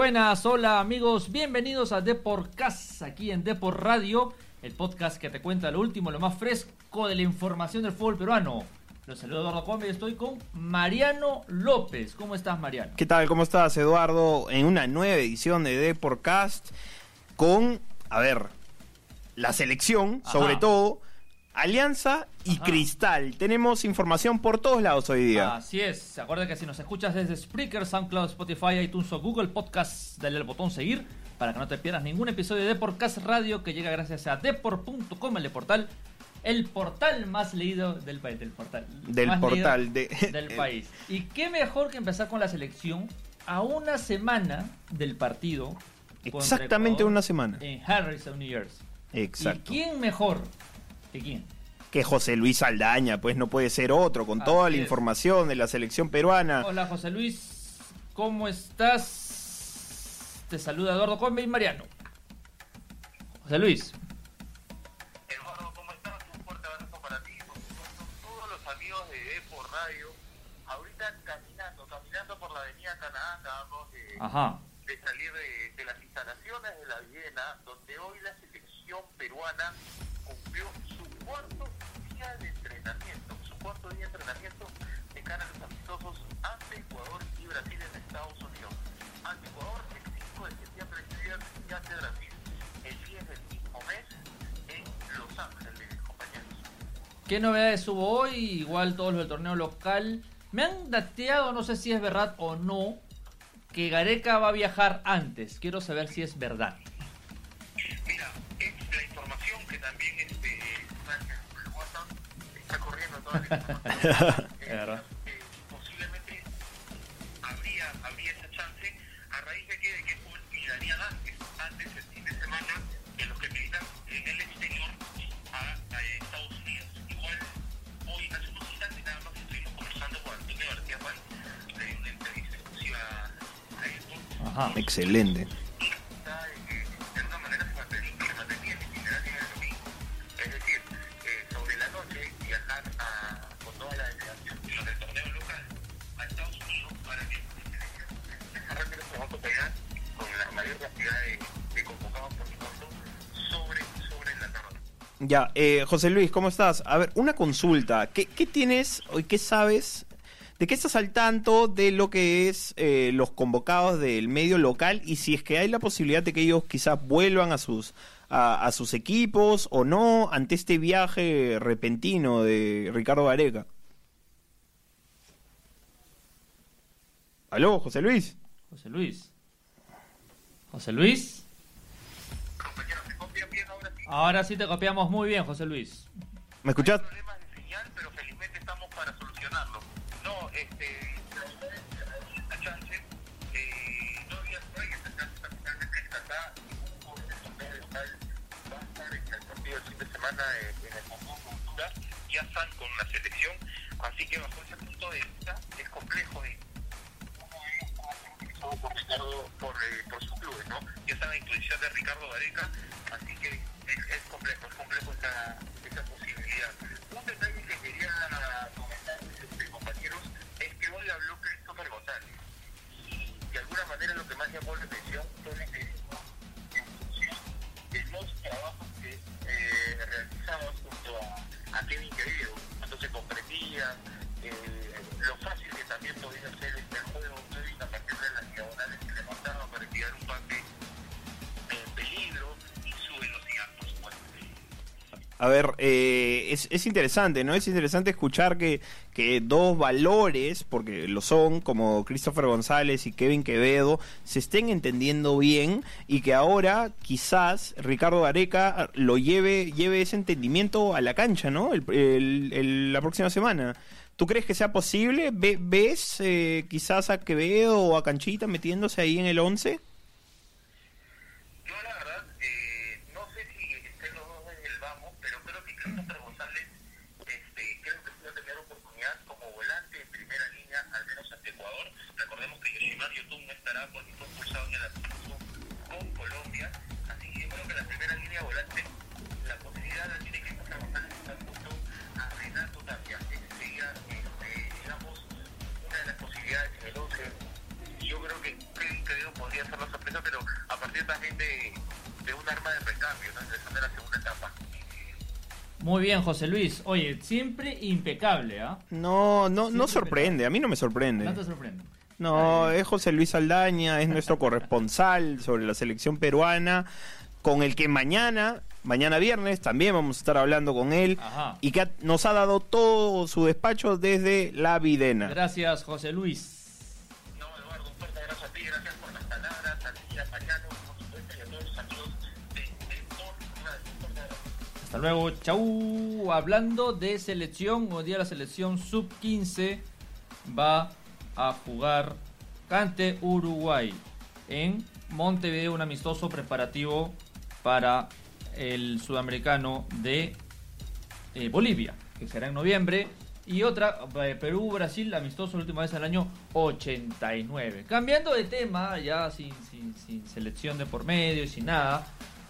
Buenas, hola amigos, bienvenidos a Deporcast, aquí en Depor Radio, el podcast que te cuenta lo último, lo más fresco de la información del fútbol peruano. Los saludo Eduardo Combe y estoy con Mariano López. ¿Cómo estás, Mariano? ¿Qué tal? ¿Cómo estás, Eduardo? En una nueva edición de Deporcast con, a ver, la selección, Ajá. sobre todo, Alianza y Ajá. Cristal. Tenemos información por todos lados hoy día. Así es, acuerda que si nos escuchas desde Spreaker, SoundCloud, Spotify, iTunes o Google Podcast, dale al botón seguir para que no te pierdas ningún episodio de Deporcast Radio que llega gracias a Depor.com, el portal, el portal más leído del país, del portal. Del portal de- del país. Y qué mejor que empezar con la selección a una semana del partido. Exactamente una semana. En Harrison, New Jersey. Exacto. ¿Y quién mejor que quién? Que José Luis Saldaña, pues no puede ser otro, con Así toda la es. información de la selección peruana. Hola José Luis, ¿cómo estás? Te saluda Eduardo Combe y Mariano. José Luis, Eduardo, ¿cómo estás? Un fuerte abrazo para ti, por supuesto, todos los amigos de Epo Radio. Ahorita caminando, caminando por la avenida Canadá, acabamos de, ajá, de salir de, de las instalaciones de la Viena, donde hoy la selección peruana los amistosos ante Ecuador y Brasil en Estados Unidos. Ante Ecuador el 5 de septiembre y ante Brasil el 10 del mismo mes en Los Ángeles, compañeros. ¿qué novedades hubo hoy? Igual todos los del torneo local. Me han dateado, no sé si es verdad o no, que Gareca va a viajar antes. Quiero saber si es verdad. Mira, es la información que también este, está corriendo toda la información. La tarde. Ya, eh, José Luis, ¿cómo estás? A ver, una consulta. ¿Qué, qué tienes o qué sabes? ¿De qué estás al tanto de lo que es eh, los convocados del medio local y si es que hay la posibilidad de que ellos quizás vuelvan a sus a, a sus equipos o no ante este viaje repentino de Ricardo Gareca? ¿Aló, José Luis? José Luis. José Luis. Compañeros, ¿se copian bien ahora sí? Ahora sí te copiamos muy bien, José Luis. ¿Me escuchás? Hay problemas de señal, pero este, A ver, eh, es, es interesante, ¿no? Es interesante escuchar que, que dos valores, porque lo son, como Christopher González y Kevin Quevedo, se estén entendiendo bien y que ahora quizás Ricardo Gareca lo lleve, lleve ese entendimiento a la cancha, ¿no? El- el- la próxima semana. ¿Tú crees que sea posible? Ve- ¿Ves eh, quizás a Quevedo o a Canchita metiéndose ahí en el 11? Yo la verdad, eh, no sé si estén los dos en el vamos, que González, este, que oportunidad como volante en primera línea, al menos ante Ecuador. Recordemos que Yoshimar Yotun no estará porque fue expulsado en el amistoso con Colombia, así que yo creo que la primera línea volante, la posibilidad la tiene Christopher González estar junto a Renato Tapia. Sería, este, digamos, una de las posibilidades en el 11. Yo creo que empresa, pero a partir también de, de un arma de recambio, ¿no? Es la segunda etapa. Muy bien, José Luis. Oye, siempre impecable, ¿ah? No, no, no sorprende, a mí no me sorprende. No te sorprende. No, es José Luis Aldaña, es nuestro corresponsal sobre la selección peruana, con el que mañana, mañana viernes, también vamos a estar hablando con él, Ajá. y que nos ha dado todo su despacho desde la Videna. Gracias, José Luis. Hasta luego, chau. Hablando de selección, hoy día la selección sub-15 va a jugar ante Uruguay en Montevideo, un amistoso preparativo para el sudamericano de eh, Bolivia, que será en noviembre. Y otra, eh, Perú-Brasil, amistoso la última vez el año 89. Cambiando de tema, ya sin, sin- sin selección de por medio y sin nada,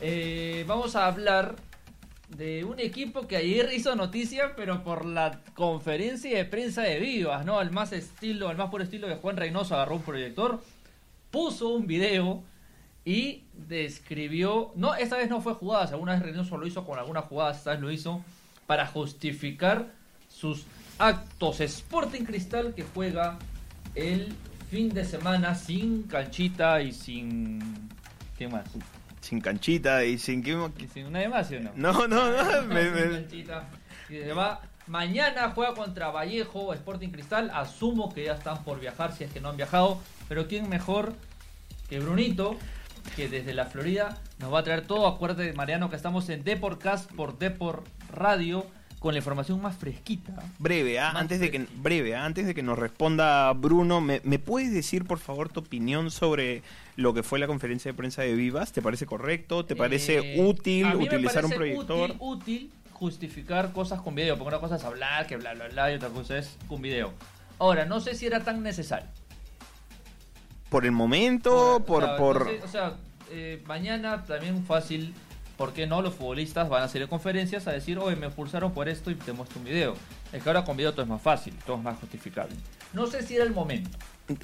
eh, vamos a hablar de un equipo que ayer hizo noticia, pero por la conferencia de prensa de Vivas, ¿no? Al más estilo, al más puro estilo que Juan Reynoso agarró un proyector, puso un video y describió, no, esta vez no fue jugadas, alguna vez Reynoso lo hizo con algunas jugadas, esta vez lo hizo para justificar sus actos. Sporting Cristal que juega el fin de semana sin canchita y sin... ¿Qué más? Sin canchita y sin... ¿qué- Y sin nadie más, ¿sí o no? No, no, no. me- Sin me- canchita. Y va. Mañana juega contra Vallejo, Sporting Cristal. Asumo que ya están por viajar si es que no han viajado. Pero ¿quién mejor que Brunito? Que desde la Florida nos va a traer todo. Acuérdate, Mariano, que estamos en Deporcast por Deport Radio con la información más fresquita. Breve, ¿ah? Más antes de que breve, ¿ah? antes de que nos responda Bruno, ¿me, me puedes decir por favor tu opinión sobre lo que fue la conferencia de prensa de Vivas? ¿Te parece correcto? ¿Te parece Eh, útil utilizar un proyector? Útil, útil justificar cosas con video. Porque una cosa es hablar, que bla, bla, bla, y otra cosa es con video. Ahora, no sé si era tan necesario. Por el momento, por o sea, por no sé, o sea, eh, mañana también fácil, ¿por qué no? Los futbolistas van a hacer conferencias a decir, oye, me expulsaron por esto y te muestro un video. Es que ahora con video todo es más fácil, todo es más justificable. No sé si era el momento.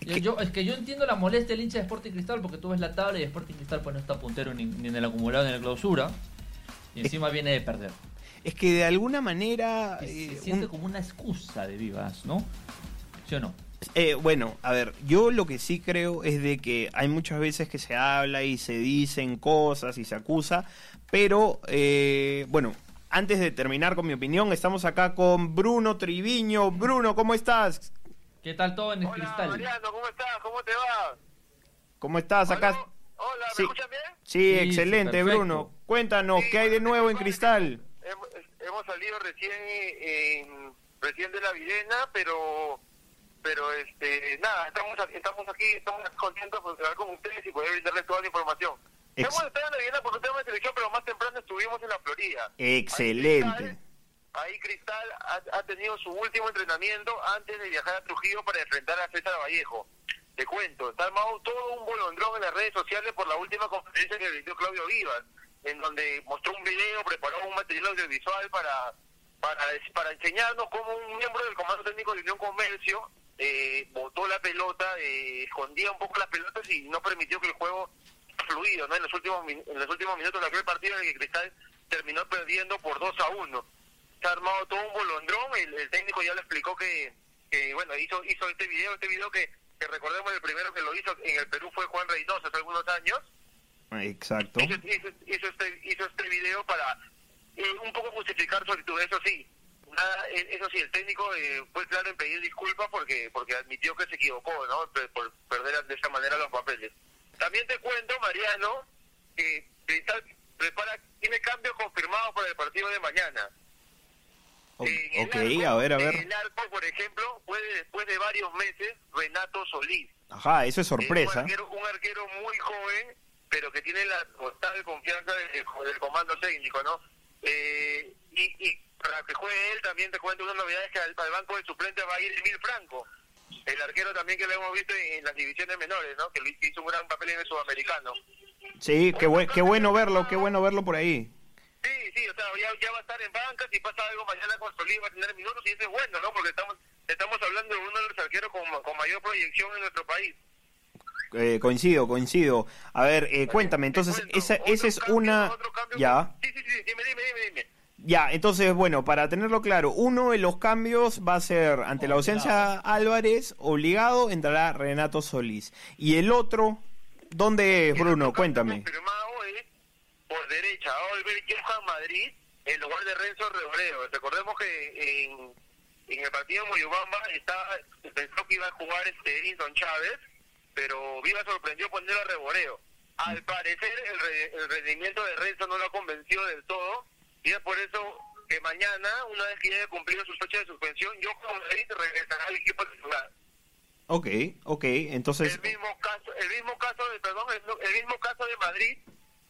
Es que yo entiendo la molestia del hincha de Sporting Cristal porque tú ves la tabla y Sporting Cristal pues no está puntero ni, ni en el acumulado ni en la clausura. Y encima viene de perder. es que de alguna manera Y eh, se siente un- como una excusa de vivas, ¿no? ¿Sí o no? Eh, bueno, a ver, yo lo que sí creo es de que hay muchas veces que se habla y se dicen cosas y se acusa, pero eh, bueno, antes de terminar con mi opinión, estamos acá con Bruno Triviño. Bruno, ¿cómo estás? ¿Qué tal todo en el Hola, Cristal? Mariano, ¿cómo estás? ¿Cómo te va? ¿Cómo estás acá? ¿Aló? Hola, ¿me Sí. escuchan bien? Sí, Sí, excelente, perfecto. Bruno. Cuéntanos, Sí, ¿qué hay de nuevo en Cristal? Hemos, hemos salido recién eh, en- recién de la Videna, pero pero este nada, estamos aquí, estamos aquí, estamos contentos por estar con ustedes y poder brindarles toda la información. Estado en la Videna por un tema de selección, pero más temprano estuvimos en la Florida. Excelente. Ahí Cristal ha, ha tenido su último entrenamiento antes de viajar a Trujillo para enfrentar a César Vallejo. Te cuento, está armado todo un bolondrón en las redes sociales por la última conferencia que realizó Claudio Vivas, en donde mostró un video, preparó un material audiovisual para, para, para enseñarnos cómo un miembro del Comando Técnico de Unión Comercio eh, botó la pelota, eh, escondía un poco las pelotas y no permitió que el juego fluido, ¿no? En los últimos en los últimos minutos de aquel partido en el que Cristal terminó perdiendo por 2 a 1. Se ha armado todo un bolondrón, el, el técnico ya le explicó que, que bueno, hizo hizo este video, este video que, que recordemos el primero que lo hizo en el Perú fue Juan Reynoso hace algunos años. Exacto. Hizo, hizo, hizo este, hizo este video para eh, un poco justificar su actitud, eso sí. Nada, eh, eso sí, el técnico eh, fue claro en pedir disculpas porque porque admitió que se equivocó, ¿no? Por perder de esa manera los papeles. También te cuento, Mariano, que Cristal prepara, tiene cambios confirmados para el partido de mañana. O- En el ok, arco- a ver, a En ver. el arco, por ejemplo, puede después de varios meses Renato Solís. Ajá, eso es Es un sorpresa. arquero, un arquero muy joven, pero que tiene la total confianza del, del comando técnico, ¿no? Eh, y, y para que juegue él, también te cuento una novedad, es que al, al banco de suplentes va a ir Emil Franco, el arquero también que lo hemos visto en, en las divisiones menores, ¿no? Que hizo un gran papel en el sudamericano. Sí, qué, buen- qué bueno verlo, qué bueno verlo por ahí. Sí, sí, o sea, ya, ya va a estar en banca, si pasa algo mañana con Solís va a tener minutos y eso es bueno, ¿no? Porque estamos estamos hablando de uno de los arqueros con, con mayor proyección en nuestro país. Eh, coincido, coincido. A ver, eh, cuéntame, entonces, esa, esa es cambio, una... Ya. Sí, sí, sí, dime, dime, dime, dime. Ya, entonces, bueno, para tenerlo claro, uno de los cambios va a ser, ante la ausencia de Álvarez, obligado entrará Renato Solís. Y el otro, ¿dónde es, Bruno? Cuéntame. Confirmado es por derecha. Va a volver Johan Madrid en lugar de Renzo Reboreo. Recordemos que en, en el partido de Moyobamba estaba, se pensó que iba a jugar este Edinson Chávez, pero Viva sorprendió poner a Reboreo. Al parecer el, re- el rendimiento de Renzo no lo ha convencido del todo y es por eso que mañana, una vez que ya haya cumplido su fecha de suspensión, Johan Madrid regresará al equipo titular. Ok, ok, entonces... el mismo caso el mismo caso de perdón el, el mismo caso de Madrid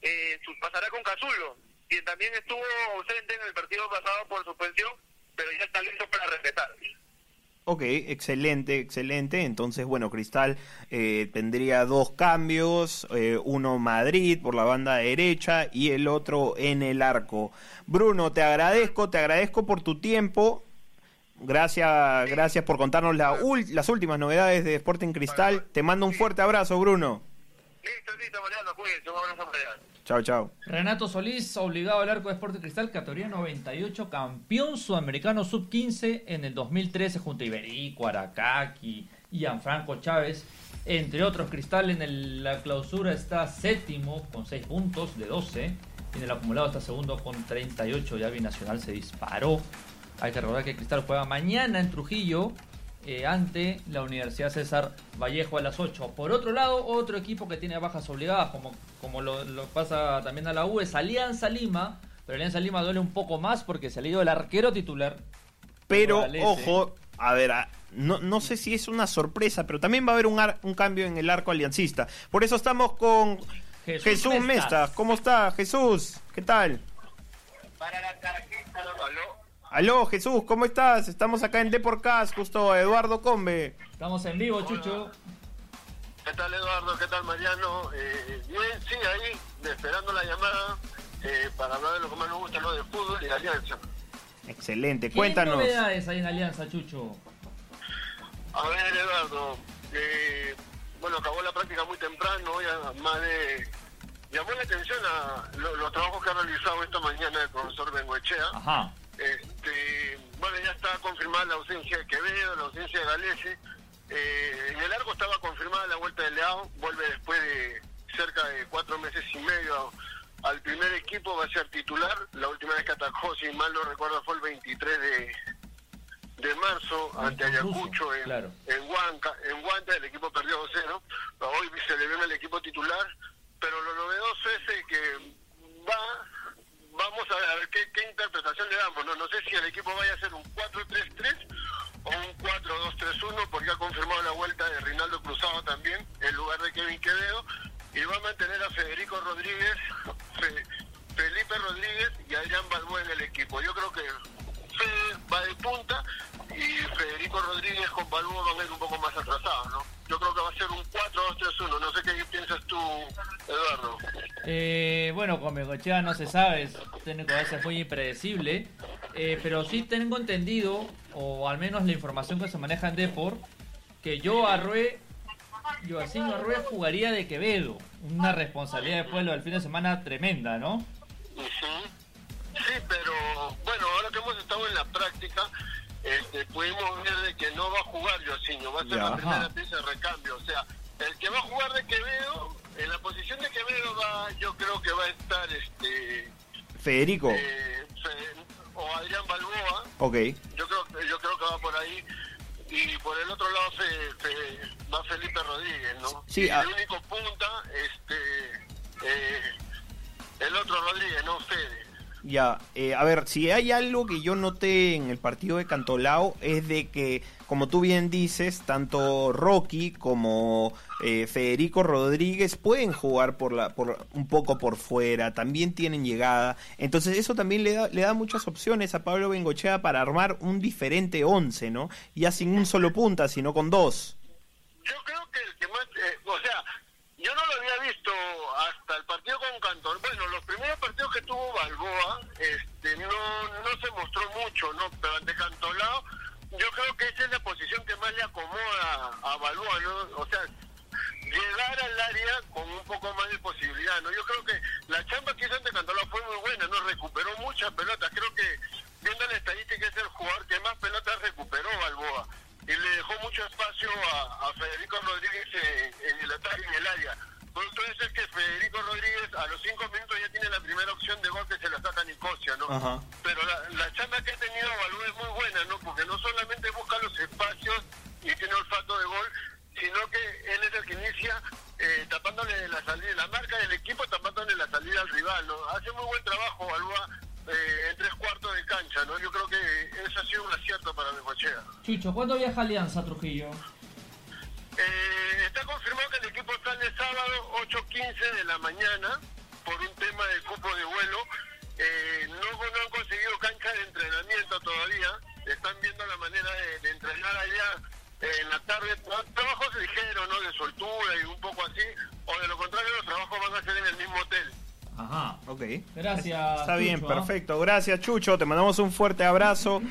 eh, pasará con Cazulo quien también estuvo ausente en el partido pasado por suspensión pero ya está listo para regresar Ok, excelente, excelente. Entonces, bueno, Cristal eh, tendría dos cambios, eh, uno Madrid por la banda derecha y el otro en el arco. Bruno, te agradezco, te agradezco por tu tiempo. Gracias, gracias por contarnos la las últimas novedades de Sporting Cristal. Te mando un fuerte abrazo, Bruno. Listo listo Mariano cuídense un abrazo allá Chao, chao. Renato Solís, obligado al arco de Sporting Cristal, categoría 98, campeón sudamericano sub-15 en el 2013 junto a Iberico, Aracaki, Gianfranco Chávez, entre otros. Cristal en el- la clausura está séptimo con 6 puntos de 12. Y en el acumulado está segundo con 38. Ya Binacional se disparó. Hay que recordar que Cristal juega mañana en Trujillo eh, ante la Universidad César Vallejo a las 8. Por otro lado, otro equipo que tiene bajas obligadas, como, como lo, lo pasa también a la U, es Alianza Lima. Pero Alianza Lima duele un poco más porque se ha ido el arquero titular. Pero, ojo, a ver, a- no, no sé si es una sorpresa, pero también va a haber un, ar- un cambio en el arco aliancista. Por eso estamos con Jesús. Mestas. ¿Cómo está, Jesús? ¿Qué tal? para la tarjeta aló Aló, Jesús, ¿cómo estás? Estamos acá en Deporcast, justo Eduardo Combe. Estamos en vivo, Chucho. ¿Qué tal Eduardo? ¿Qué tal Mariano? Eh, bien, sí, ahí esperando la llamada eh, para hablar de lo que más nos gusta, lo de fútbol y alianza. Excelente, ¿Qué cuéntanos. novedades hay en Alianza, Chucho? A ver, Eduardo, eh, bueno, acabó la práctica muy temprano, ya más de... Llamó la atención a lo- los trabajos que ha realizado esta mañana el profesor Bengoechea. Ajá. Este, bueno, ya está confirmada la ausencia de Quevedo, la ausencia de Galese. Eh, en el arco estaba confirmada la vuelta de Leao, vuelve después de cerca de cuatro meses y medio al primer equipo, va a ser titular. La última vez que atacó, si mal no recuerdo, fue el 23 de, de marzo ante Ante Ayacucho en, claro. en Huanca, en Huanta el equipo perdió 2-0. Hoy se le ve en el equipo titular, pero lo novedoso es que va vamos a ver, qué, qué interpretación le damos. No, no sé si el equipo vaya a ser un 4-3-3 o un 4-2-3-1 porque ha confirmado la vuelta de Rinaldo Cruzado también en lugar de Kevin Quevedo y va a mantener a Federico Rodríguez, Fe- Felipe Rodríguez y Adrián Balboa en el equipo. Yo creo que Fede va de punta y Federico Rodríguez con Balboa van a ir un poco más atrasados, ¿no? Yo creo que va a ser un 4-2-3-1. No sé qué piensas tú, Eduardo. Eh, bueno, con Bengochea no se sabe, es un técnico a veces muy impredecible, eh, pero sí tengo entendido, o al menos la información que se maneja en Depor, que yo Arrué, Joaquín Arrué jugaría de Quevedo, una responsabilidad después de lo del fin de semana tremenda, ¿no? Sí, pero bueno, ahora que hemos estado en la práctica, este, pudimos ver de que no va a jugar Yosinho, va a ser Ya. la primera Ajá. pieza de recambio. O sea, el que va a jugar de Quevedo, en la posición de Quevedo va, yo creo que va a estar este Federico. eh, o Adrián Balboa, Ok. yo creo, que- yo creo que va por ahí. Y por el otro lado va Felipe Rodríguez, ¿no? Sí, y el único punta, este, eh, el otro Rodríguez, no Fede. Ya, eh, a ver, si hay algo que yo noté en el partido de Cantolao es de que, como tú bien dices, tanto Rocky como eh, Federico Rodríguez pueden jugar por la, por un poco por fuera, también tienen llegada, entonces eso también le da, le da muchas opciones a Pablo Bengochea para armar un diferente once, ¿no? Ya sin un solo punta, sino con dos. Yo creo que el que eh, o sea, yo no lo había visto hasta el partido con Cantón. Bueno, los primeros partidos que tuvo Balboa, este, no, se mostró mucho, ¿no? Pero ante Cantolao, yo creo que esa es la posición que más le acomoda a Balboa. O sea, llegar al área con un poco más de posibilidad. ¿no? Yo creo que la chamba que hizo ante Cantola fue muy buena, no recuperó muchas pelotas. Creo que viendo la estadística es el jugador que más pelotas recuperó Balboa y le dejó mucho espacio a, Federico Rodríguez en, el ataque en el área. De eso es que Federico Rodríguez a los cinco minutos ya tiene la primera opción de gol ¿no? Ajá. Pero la, la chamba que ha tenido Balú es muy buena, ¿no? Porque no solamente busca los espacios y tiene olfato de gol, sino que él es el que inicia eh, tapándole la salida, la marca del equipo tapándole la salida al rival, ¿no? Hace muy buen trabajo Balúa eh, en tres cuartos de cancha, ¿no? Yo creo que eso ha sido un acierto para Necochea. Chucho, ¿cuándo viaja Alianza Trujillo? Eh, está confirmado que el equipo sale sábado 8.15 de la mañana por un tema de cupo de vuelo. Están viendo la manera de, de entrenar allá eh, en la tarde. Tra- Trabajos ligeros, ¿no? De soltura y un poco así. O de lo contrario, los trabajos van a ser en el mismo hotel. Ajá. Ok. Gracias. Está bien, Chucho, perfecto. Gracias, Chucho. Te mandamos un fuerte abrazo.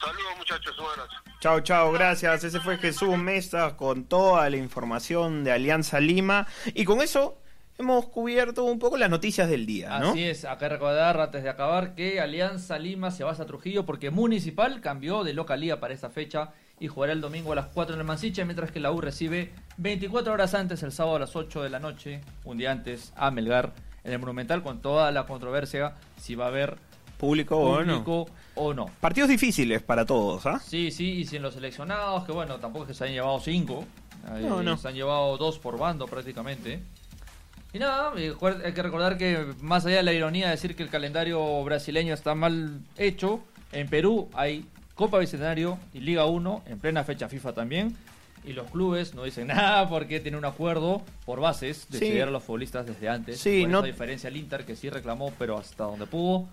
Saludos, muchachos. Un abrazo. Chao, chao, gracias. Ese fue Jesús Mesa con toda la información de Alianza Lima. Y con eso hemos cubierto un poco las noticias del día, ¿no? Así es, acá recordar antes de acabar que Alianza Lima se va a Trujillo porque Municipal cambió de localía para esta fecha y jugará el domingo a las 4 en el Mansiche, mientras que la U recibe 24 horas antes, el sábado a las 8 de la noche, un día antes, a Melgar en el Monumental con toda la controversia si va a haber Público o no. o no. Partidos difíciles para todos, ¿ah? Sí, sí, y sin los seleccionados, que bueno, tampoco es que se hayan llevado cinco. eh, No, no. Se han llevado dos por bando prácticamente. Y nada, hay que recordar que más allá de la ironía de decir que el calendario brasileño está mal hecho, en Perú hay Copa Bicentenario y Liga 1 en plena fecha FIFA también. Y los clubes no dicen nada porque tienen un acuerdo por bases de Sí. a los futbolistas desde antes. Sí, Con no- diferencia el Inter que sí reclamó, pero hasta donde pudo.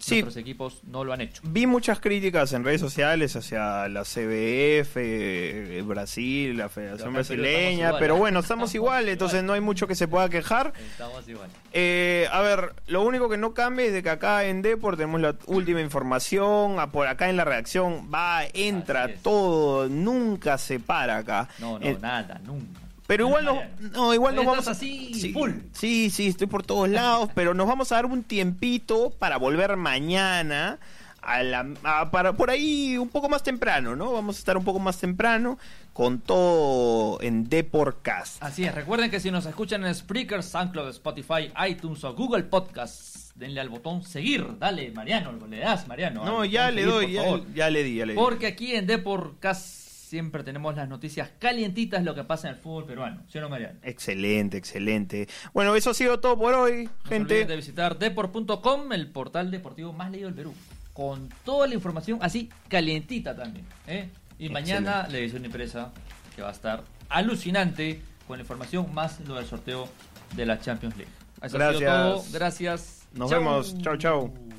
Sí. Nuestros equipos no lo han hecho. Vi muchas críticas en redes sociales hacia la CBF, eh, Brasil, la Federación Pero Brasileña, pero ¿eh? bueno, estamos igual, entonces no hay mucho que se pueda quejar. Estamos igual. Eh, a ver, lo único que no cambia es de que acá en Deport tenemos la última información, a- por acá en la reacción va, entra todo, nunca se para acá. No, no, Eh, nada, nunca. Pero igual no, no, igual nos vamos a- así, sí, full. Sí, sí, estoy por todos lados, pero nos vamos a dar un tiempito para volver mañana a la a- para por ahí un poco más temprano, ¿no? Vamos a estar un poco más temprano con todo en Deportcast. Así es, recuerden que si nos escuchan en Spreaker, SoundCloud, Spotify, iTunes o Google Podcasts, denle al botón seguir. Dale, Mariano, le das, Mariano. No, ya le seguir, doy, ya, ya le di, ya le di. Porque aquí en Deportcast siempre tenemos las noticias calientitas, lo que pasa en el fútbol peruano. ¿Sí o no, Mariano? Excelente, excelente. Bueno, eso ha sido todo por hoy, No gente. de visitar deport.com, el portal deportivo más leído del Perú. Con toda la información así calientita también. ¿eh? Y mañana la edición impresa que va a estar alucinante con la información más lo del sorteo de la Champions League. Eso ha sido Gracias. todo. Gracias. Nos Chau. vemos. Chau, chau.